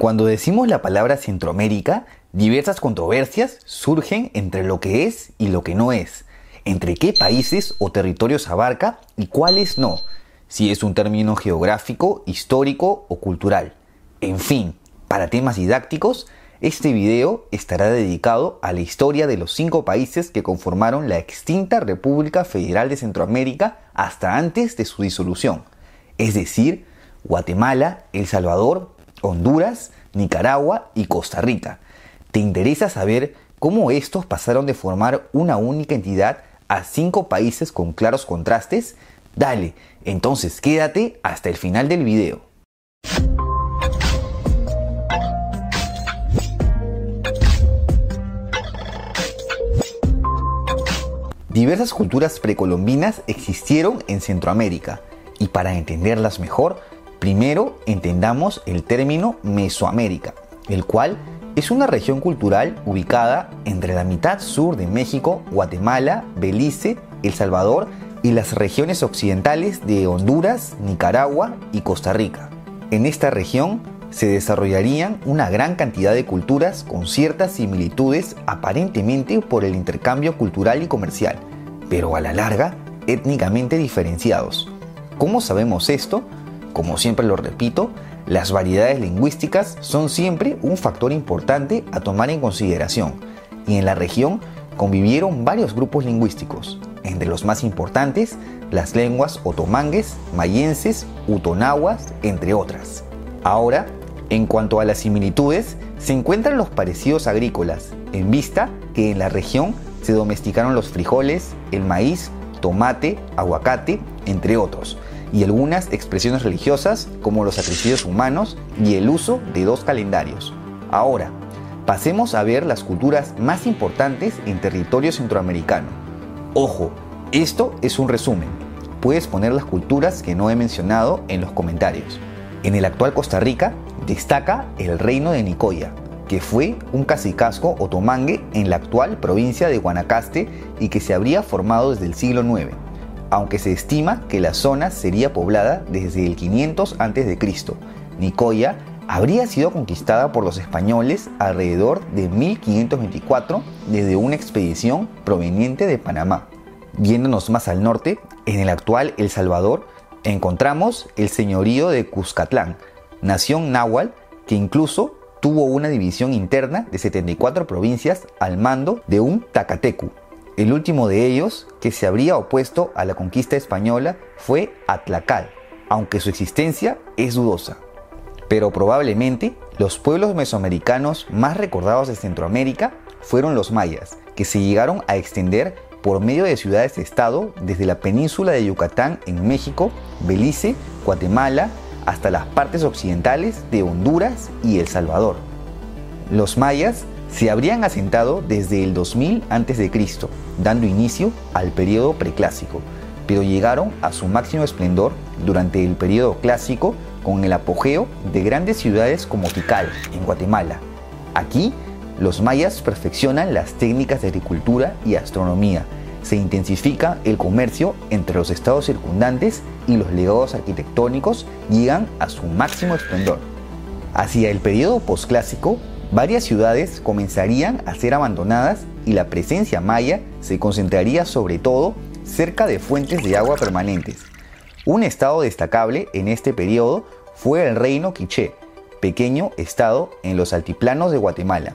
Cuando decimos la palabra Centroamérica, diversas controversias surgen entre lo que es y lo que no es, entre qué países o territorios abarca y cuáles no, si es un término geográfico, histórico o cultural. En fin, para temas didácticos, este video estará dedicado a la historia de los cinco países que conformaron la extinta República Federal de Centroamérica hasta antes de su disolución, es decir, Guatemala, El Salvador, Honduras, Nicaragua y Costa Rica. ¿Te interesa saber cómo estos pasaron de formar una única entidad a cinco países con claros contrastes? Dale, entonces quédate hasta el final del video. Diversas culturas precolombinas existieron en Centroamérica y para entenderlas mejor Primero, entendamos el término Mesoamérica, el cual es una región cultural ubicada entre la mitad sur de México, Guatemala, Belice, El Salvador y las regiones occidentales de Honduras, Nicaragua y Costa Rica. En esta región se desarrollarían una gran cantidad de culturas con ciertas similitudes aparentemente por el intercambio cultural y comercial, pero a la larga étnicamente diferenciados. ¿Cómo sabemos esto? Como siempre lo repito, las variedades lingüísticas son siempre un factor importante a tomar en consideración. Y en la región convivieron varios grupos lingüísticos, entre los más importantes las lenguas otomangues, mayenses, utonahuas, entre otras. Ahora, en cuanto a las similitudes, se encuentran los parecidos agrícolas, en vista que en la región se domesticaron los frijoles, el maíz, tomate, aguacate, entre otros, y algunas expresiones religiosas como los sacrificios humanos y el uso de dos calendarios. Ahora, pasemos a ver las culturas más importantes en territorio centroamericano. Ojo, esto es un resumen. Puedes poner las culturas que no he mencionado en los comentarios. En el actual Costa Rica destaca el reino de Nicoya, que fue un cacicazgo otomangue en la actual provincia de Guanacaste y que se habría formado desde el siglo IX aunque se estima que la zona sería poblada desde el 500 a.C. Nicoya habría sido conquistada por los españoles alrededor de 1524 desde una expedición proveniente de Panamá. Viéndonos más al norte, en el actual El Salvador, encontramos el señorío de Cuscatlán, nación náhuatl que incluso tuvo una división interna de 74 provincias al mando de un Tacatecu, el último de ellos, que se habría opuesto a la conquista española, fue Atlacal, aunque su existencia es dudosa. Pero probablemente los pueblos mesoamericanos más recordados de Centroamérica fueron los mayas, que se llegaron a extender por medio de ciudades-estado desde la península de Yucatán en México, Belice, Guatemala, hasta las partes occidentales de Honduras y El Salvador. Los mayas se habrían asentado desde el 2000 a.C., dando inicio al periodo preclásico, pero llegaron a su máximo esplendor durante el periodo clásico con el apogeo de grandes ciudades como Tikal, en Guatemala. Aquí, los mayas perfeccionan las técnicas de agricultura y astronomía. Se intensifica el comercio entre los estados circundantes y los legados arquitectónicos llegan a su máximo esplendor. Hacia el periodo posclásico, varias ciudades comenzarían a ser abandonadas y la presencia maya se concentraría sobre todo cerca de fuentes de agua permanentes. Un estado destacable en este periodo fue el reino quiché, pequeño estado en los altiplanos de Guatemala.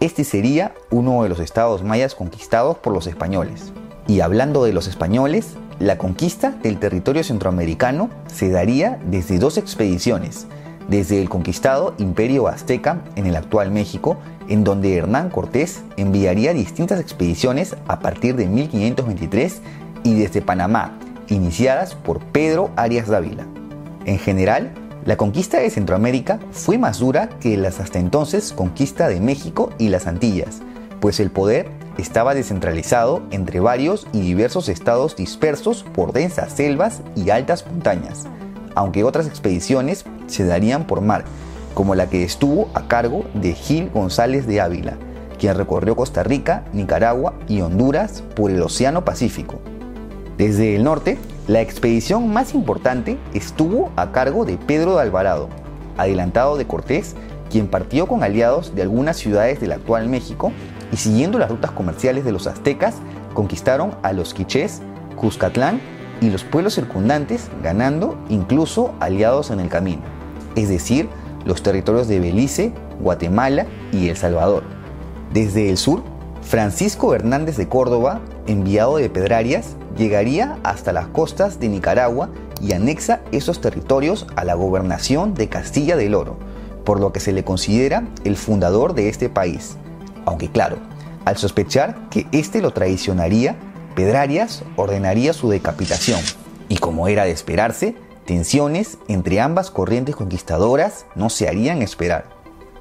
Este sería uno de los estados mayas conquistados por los españoles. Y hablando de los españoles, la conquista del territorio centroamericano se daría desde dos expediciones, desde el conquistado Imperio Azteca en el actual México, en donde Hernán Cortés enviaría distintas expediciones a partir de 1523 y desde Panamá, iniciadas por Pedro Arias Dávila. En general, la conquista de Centroamérica fue más dura que las hasta entonces conquista de México y las Antillas, pues el poder estaba descentralizado entre varios y diversos estados dispersos por densas selvas y altas montañas aunque otras expediciones se darían por mar, como la que estuvo a cargo de Gil González de Ávila, quien recorrió Costa Rica, Nicaragua y Honduras por el Océano Pacífico. Desde el norte, la expedición más importante estuvo a cargo de Pedro de Alvarado, adelantado de Cortés, quien partió con aliados de algunas ciudades del actual México y siguiendo las rutas comerciales de los aztecas, conquistaron a los quichés, Cuscatlán y los pueblos circundantes, ganando incluso aliados en el camino, es decir, los territorios de Belice, Guatemala y El Salvador. Desde el sur, Francisco Hernández de Córdoba, enviado de Pedrarias, llegaría hasta las costas de Nicaragua y anexa esos territorios a la gobernación de Castilla del Oro, por lo que se le considera el fundador de este país. Aunque claro, al sospechar que éste lo traicionaría, Pedrarias ordenaría su decapitación. Y como era de esperarse, tensiones entre ambas corrientes conquistadoras no se harían esperar.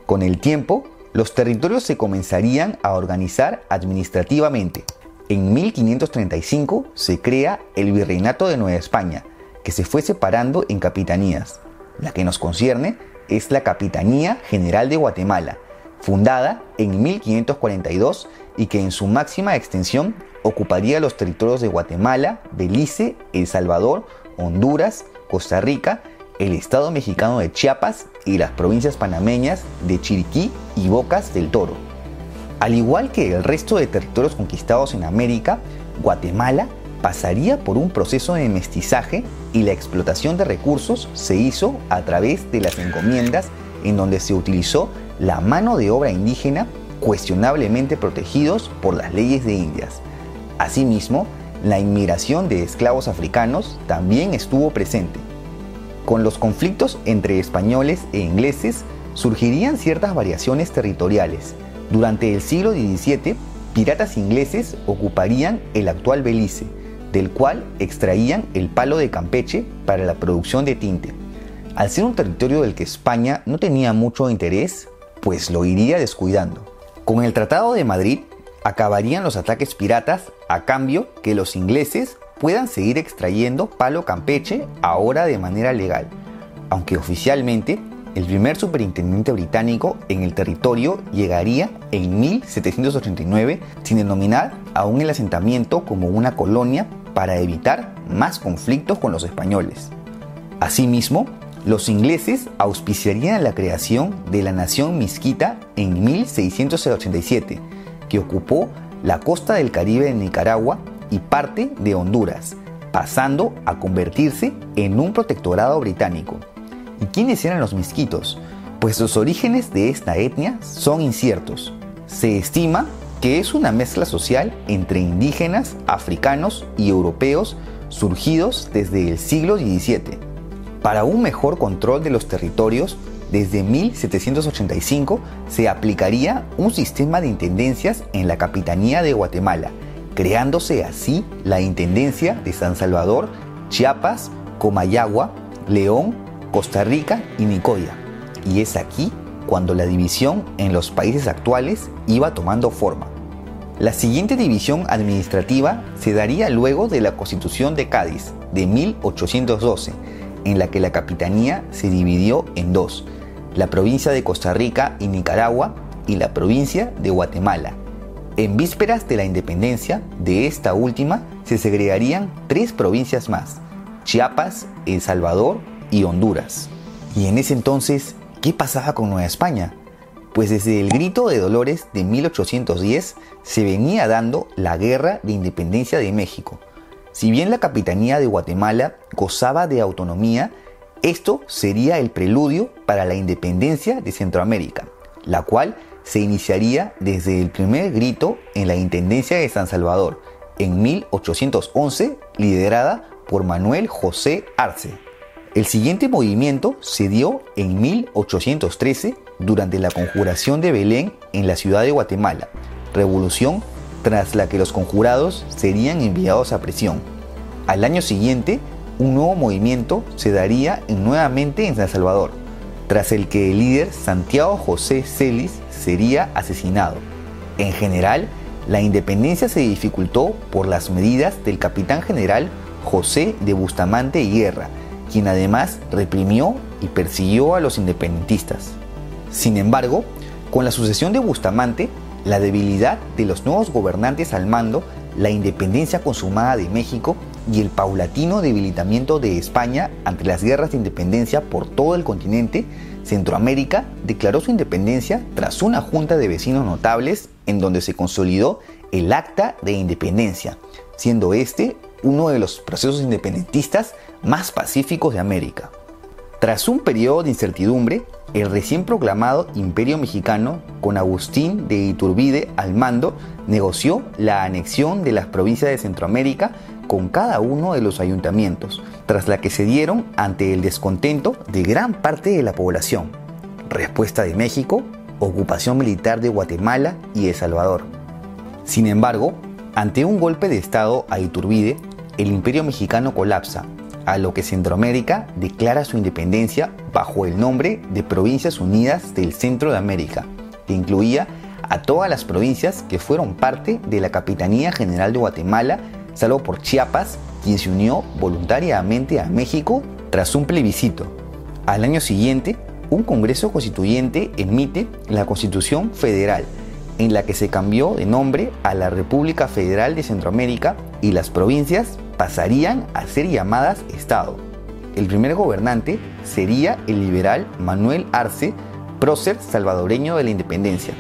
Con el tiempo, los territorios se comenzarían a organizar administrativamente. En 1535 se crea el Virreinato de Nueva España, que se fue separando en capitanías. La que nos concierne es la Capitanía General de Guatemala, fundada en 1542 y que en su máxima extensión ocuparía los territorios de Guatemala, Belice, El Salvador, Honduras, Costa Rica, el Estado mexicano de Chiapas y las provincias panameñas de Chiriquí y Bocas del Toro. Al igual que el resto de territorios conquistados en América, Guatemala pasaría por un proceso de mestizaje y la explotación de recursos se hizo a través de las encomiendas en donde se utilizó la mano de obra indígena cuestionablemente protegidos por las leyes de Indias. Asimismo, la inmigración de esclavos africanos también estuvo presente. Con los conflictos entre españoles e ingleses surgirían ciertas variaciones territoriales. Durante el siglo XVII, piratas ingleses ocuparían el actual Belice, del cual extraían el palo de Campeche para la producción de tinte. Al ser un territorio del que España no tenía mucho interés, pues lo iría descuidando. Con el Tratado de Madrid acabarían los ataques piratas a cambio que los ingleses puedan seguir extrayendo palo campeche ahora de manera legal, aunque oficialmente el primer superintendente británico en el territorio llegaría en 1789 sin denominar aún el asentamiento como una colonia para evitar más conflictos con los españoles. Asimismo, los ingleses auspiciarían la creación de la nación misquita en 1687, que ocupó la costa del Caribe de Nicaragua y parte de Honduras, pasando a convertirse en un protectorado británico. ¿Y quiénes eran los misquitos? Pues los orígenes de esta etnia son inciertos. Se estima que es una mezcla social entre indígenas, africanos y europeos surgidos desde el siglo XVII. Para un mejor control de los territorios, desde 1785 se aplicaría un sistema de intendencias en la Capitanía de Guatemala, creándose así la Intendencia de San Salvador, Chiapas, Comayagua, León, Costa Rica y Nicoya. Y es aquí cuando la división en los países actuales iba tomando forma. La siguiente división administrativa se daría luego de la Constitución de Cádiz de 1812, en la que la capitanía se dividió en dos, la provincia de Costa Rica y Nicaragua y la provincia de Guatemala. En vísperas de la independencia de esta última se segregarían tres provincias más, Chiapas, El Salvador y Honduras. Y en ese entonces, ¿qué pasaba con Nueva España? pues desde el grito de Dolores de 1810 se venía dando la Guerra de Independencia de México. Si bien la Capitanía de Guatemala gozaba de autonomía, esto sería el preludio para la independencia de Centroamérica, la cual se iniciaría desde el primer grito en la Intendencia de San Salvador, en 1811, liderada por Manuel José Arce. El siguiente movimiento se dio en 1813 durante la conjuración de Belén en la ciudad de Guatemala, revolución tras la que los conjurados serían enviados a prisión. Al año siguiente, un nuevo movimiento se daría nuevamente en San Salvador, tras el que el líder Santiago José Celis sería asesinado. En general, la independencia se dificultó por las medidas del capitán general José de Bustamante y Guerra, quien además reprimió y persiguió a los independentistas. Sin embargo, con la sucesión de Bustamante, la debilidad de los nuevos gobernantes al mando, la independencia consumada de México y el paulatino debilitamiento de España ante las guerras de independencia por todo el continente Centroamérica declaró su independencia tras una junta de vecinos notables en donde se consolidó el Acta de Independencia, siendo este uno de los procesos independentistas más pacíficos de América. Tras un periodo de incertidumbre, el recién proclamado Imperio Mexicano, con Agustín de Iturbide al mando, negoció la anexión de las provincias de Centroamérica con cada uno de los ayuntamientos, tras la que se dieron ante el descontento de gran parte de la población. Respuesta de México, ocupación militar de Guatemala y El Salvador. Sin embargo, ante un golpe de Estado a Iturbide, el imperio mexicano colapsa, a lo que Centroamérica declara su independencia bajo el nombre de Provincias Unidas del Centro de América, que incluía a todas las provincias que fueron parte de la Capitanía General de Guatemala, salvo por Chiapas, quien se unió voluntariamente a México tras un plebiscito. Al año siguiente, un Congreso Constituyente emite la Constitución Federal, en la que se cambió de nombre a la República Federal de Centroamérica y las provincias pasarían a ser llamadas Estado. El primer gobernante sería el liberal Manuel Arce, prócer salvadoreño de la independencia.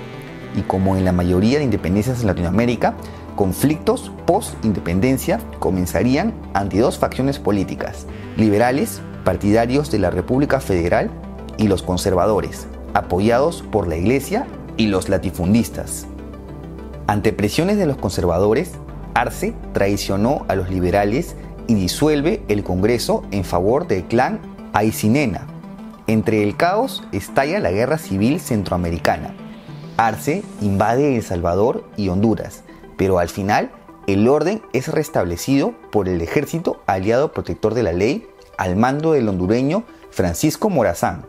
Y como en la mayoría de independencias en Latinoamérica, conflictos post-independencia comenzarían ante dos facciones políticas, liberales, partidarios de la República Federal, y los conservadores, apoyados por la Iglesia y los latifundistas. Ante presiones de los conservadores, Arce traicionó a los liberales y disuelve el Congreso en favor del clan Aycinena. Entre el caos estalla la Guerra Civil Centroamericana. Arce invade El Salvador y Honduras, pero al final el orden es restablecido por el ejército aliado protector de la ley al mando del hondureño Francisco Morazán.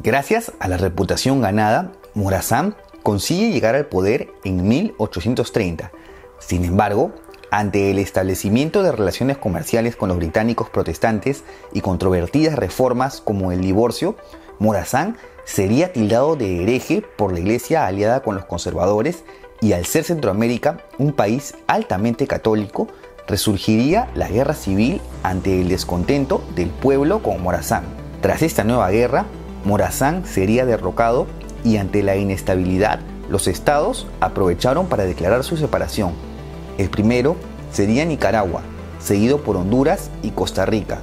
Gracias a la reputación ganada, Morazán consigue llegar al poder en 1830. Sin embargo, ante el establecimiento de relaciones comerciales con los británicos protestantes y controvertidas reformas como el divorcio, Morazán sería tildado de hereje por la iglesia aliada con los conservadores y al ser Centroamérica un país altamente católico, resurgiría la guerra civil ante el descontento del pueblo con Morazán. Tras esta nueva guerra, Morazán sería derrocado y ante la inestabilidad, los estados aprovecharon para declarar su separación el primero sería Nicaragua, seguido por Honduras y Costa Rica.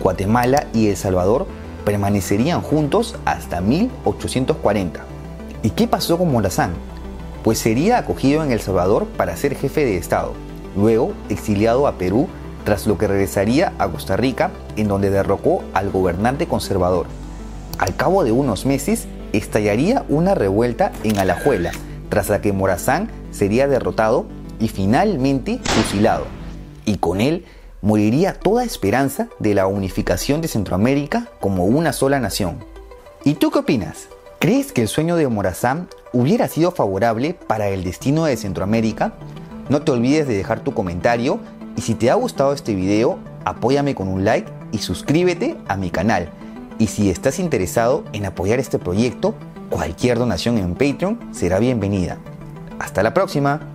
Guatemala y El Salvador permanecerían juntos hasta 1840. ¿Y qué pasó con Morazán? Pues sería acogido en El Salvador para ser jefe de Estado, luego exiliado a Perú, tras lo que regresaría a Costa Rica, en donde derrocó al gobernante conservador. Al cabo de unos meses, estallaría una revuelta en Alajuela, tras la que Morazán sería derrotado y finalmente fusilado. Y con él moriría toda esperanza de la unificación de Centroamérica como una sola nación. ¿Y tú qué opinas? ¿Crees que el sueño de Morazán hubiera sido favorable para el destino de Centroamérica? No te olvides de dejar tu comentario y si te ha gustado este video, apóyame con un like y suscríbete a mi canal. Y si estás interesado en apoyar este proyecto, cualquier donación en Patreon será bienvenida. Hasta la próxima.